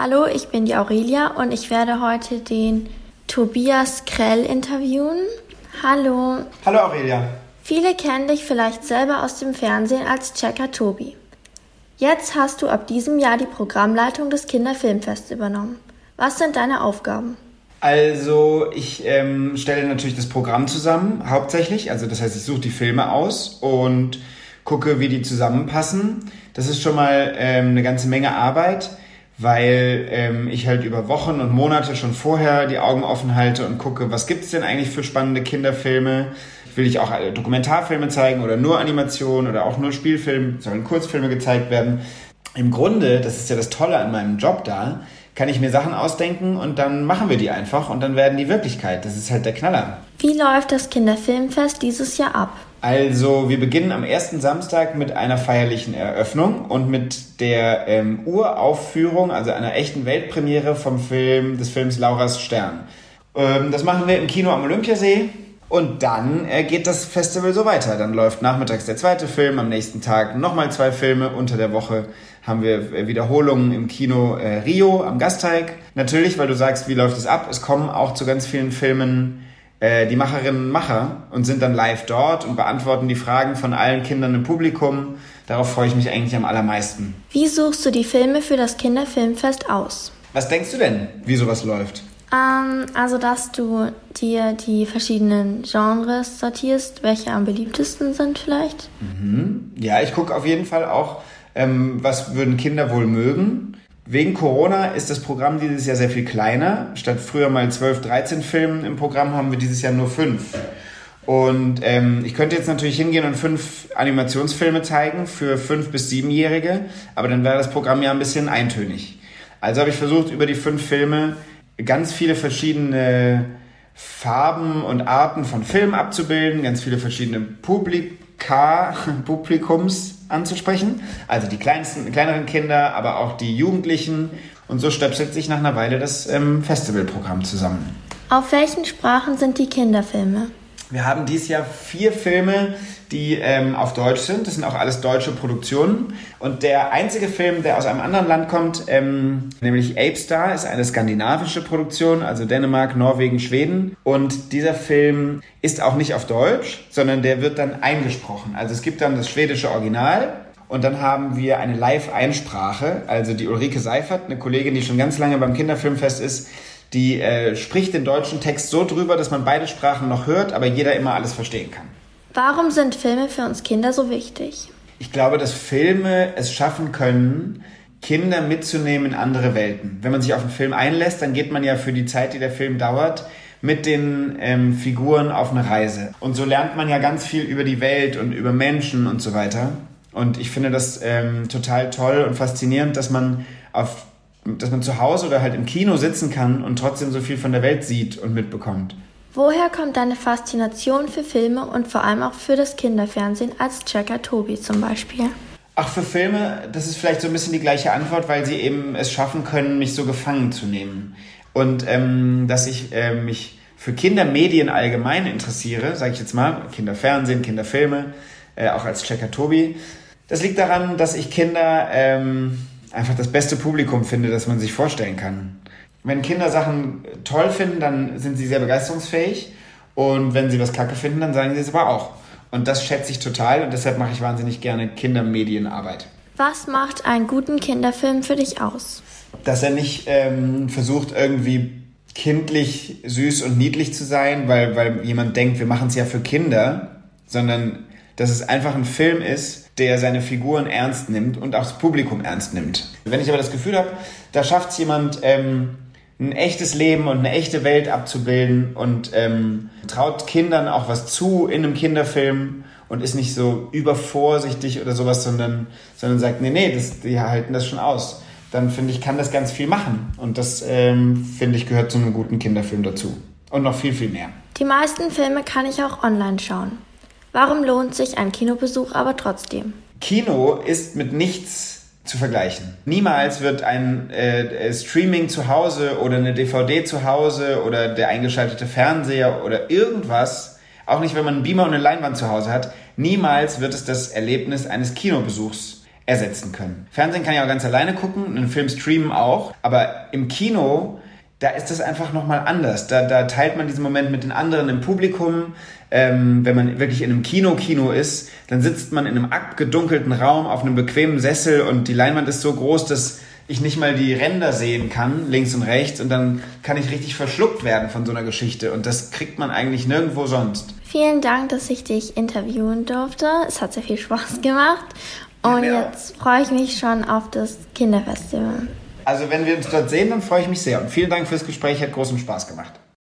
Hallo, ich bin die Aurelia und ich werde heute den Tobias Krell interviewen. Hallo. Hallo Aurelia. Viele kennen dich vielleicht selber aus dem Fernsehen als Checker Tobi. Jetzt hast du ab diesem Jahr die Programmleitung des Kinderfilmfests übernommen. Was sind deine Aufgaben? Also ich ähm, stelle natürlich das Programm zusammen, hauptsächlich. Also das heißt, ich suche die Filme aus und gucke, wie die zusammenpassen. Das ist schon mal ähm, eine ganze Menge Arbeit weil ähm, ich halt über Wochen und Monate schon vorher die Augen offen halte und gucke, was gibt's denn eigentlich für spannende Kinderfilme? Will ich auch Dokumentarfilme zeigen oder nur Animationen oder auch nur Spielfilme, sollen Kurzfilme gezeigt werden? Im Grunde, das ist ja das Tolle an meinem Job da, kann ich mir Sachen ausdenken und dann machen wir die einfach und dann werden die Wirklichkeit. Das ist halt der Knaller. Wie läuft das Kinderfilmfest dieses Jahr ab? Also wir beginnen am ersten Samstag mit einer feierlichen Eröffnung und mit der ähm, Uraufführung, also einer echten Weltpremiere vom Film, des Films Laura's Stern. Ähm, das machen wir im Kino am Olympiasee und dann äh, geht das Festival so weiter. Dann läuft nachmittags der zweite Film, am nächsten Tag nochmal zwei Filme. Unter der Woche haben wir äh, Wiederholungen im Kino äh, Rio am Gasteig. Natürlich, weil du sagst, wie läuft es ab? Es kommen auch zu ganz vielen Filmen äh, die Macherinnen und Macher und sind dann live dort und beantworten die Fragen von allen Kindern im Publikum. Darauf freue ich mich eigentlich am allermeisten. Wie suchst du die Filme für das Kinderfilmfest aus? Was denkst du denn, wie sowas läuft? Ähm, also, dass du dir die verschiedenen Genres sortierst, welche am beliebtesten sind vielleicht. Mhm. Ja, ich gucke auf jeden Fall auch, ähm, was würden Kinder wohl mögen. Wegen Corona ist das Programm dieses Jahr sehr viel kleiner. Statt früher mal 12, 13 Filmen im Programm haben wir dieses Jahr nur fünf. Und ähm, ich könnte jetzt natürlich hingehen und fünf Animationsfilme zeigen für fünf bis siebenjährige, aber dann wäre das Programm ja ein bisschen eintönig. Also habe ich versucht, über die fünf Filme ganz viele verschiedene Farben und Arten von Filmen abzubilden, ganz viele verschiedene Publika, Publikums anzusprechen. Also die kleinsten, kleineren Kinder, aber auch die Jugendlichen. Und so stöpselt sich nach einer Weile das ähm, Festivalprogramm zusammen. Auf welchen Sprachen sind die Kinderfilme? Wir haben dieses Jahr vier Filme, die ähm, auf Deutsch sind. Das sind auch alles deutsche Produktionen. Und der einzige Film, der aus einem anderen Land kommt, ähm, nämlich Ape Star, ist eine skandinavische Produktion, also Dänemark, Norwegen, Schweden. Und dieser Film ist auch nicht auf Deutsch, sondern der wird dann eingesprochen. Also es gibt dann das schwedische Original und dann haben wir eine Live-Einsprache. Also die Ulrike Seifert, eine Kollegin, die schon ganz lange beim Kinderfilmfest ist, die äh, spricht den deutschen Text so drüber, dass man beide Sprachen noch hört, aber jeder immer alles verstehen kann. Warum sind Filme für uns Kinder so wichtig? Ich glaube, dass Filme es schaffen können, Kinder mitzunehmen in andere Welten. Wenn man sich auf einen Film einlässt, dann geht man ja für die Zeit, die der Film dauert, mit den ähm, Figuren auf eine Reise. Und so lernt man ja ganz viel über die Welt und über Menschen und so weiter. Und ich finde das ähm, total toll und faszinierend, dass man auf dass man zu Hause oder halt im Kino sitzen kann und trotzdem so viel von der Welt sieht und mitbekommt. Woher kommt deine Faszination für Filme und vor allem auch für das Kinderfernsehen als Checker Tobi zum Beispiel? Ach, für Filme, das ist vielleicht so ein bisschen die gleiche Antwort, weil sie eben es schaffen können, mich so gefangen zu nehmen. Und ähm, dass ich äh, mich für Kindermedien allgemein interessiere, sage ich jetzt mal, Kinderfernsehen, Kinderfilme, äh, auch als Checker Tobi. Das liegt daran, dass ich Kinder ähm, einfach das beste Publikum finde, das man sich vorstellen kann. Wenn Kinder Sachen toll finden, dann sind sie sehr begeisterungsfähig. Und wenn sie was kacke finden, dann sagen sie es aber auch. Und das schätze ich total und deshalb mache ich wahnsinnig gerne Kindermedienarbeit. Was macht einen guten Kinderfilm für dich aus? Dass er nicht ähm, versucht, irgendwie kindlich, süß und niedlich zu sein, weil, weil jemand denkt, wir machen es ja für Kinder, sondern dass es einfach ein Film ist, der seine Figuren ernst nimmt und auch das Publikum ernst nimmt. Wenn ich aber das Gefühl habe, da schafft es jemand, ähm, ein echtes Leben und eine echte Welt abzubilden und ähm, traut Kindern auch was zu in einem Kinderfilm und ist nicht so übervorsichtig oder sowas, sondern, sondern sagt, nee, nee, das, die halten das schon aus. Dann finde ich, kann das ganz viel machen. Und das, ähm, finde ich, gehört zu einem guten Kinderfilm dazu. Und noch viel, viel mehr. Die meisten Filme kann ich auch online schauen. Warum lohnt sich ein Kinobesuch aber trotzdem? Kino ist mit nichts zu vergleichen. Niemals wird ein äh, Streaming zu Hause oder eine DVD zu Hause oder der eingeschaltete Fernseher oder irgendwas, auch nicht wenn man einen Beamer und eine Leinwand zu Hause hat, niemals wird es das Erlebnis eines Kinobesuchs ersetzen können. Fernsehen kann ich auch ganz alleine gucken, einen Film streamen auch, aber im Kino da ist das einfach nochmal anders. Da, da teilt man diesen Moment mit den anderen im Publikum. Ähm, wenn man wirklich in einem Kino-Kino ist, dann sitzt man in einem abgedunkelten Raum auf einem bequemen Sessel und die Leinwand ist so groß, dass ich nicht mal die Ränder sehen kann, links und rechts, und dann kann ich richtig verschluckt werden von so einer Geschichte. Und das kriegt man eigentlich nirgendwo sonst. Vielen Dank, dass ich dich interviewen durfte. Es hat sehr viel Spaß gemacht. Und ja, jetzt freue ich mich schon auf das Kinderfestival. Also wenn wir uns dort sehen, dann freue ich mich sehr. Und vielen Dank fürs Gespräch, hat großen Spaß gemacht.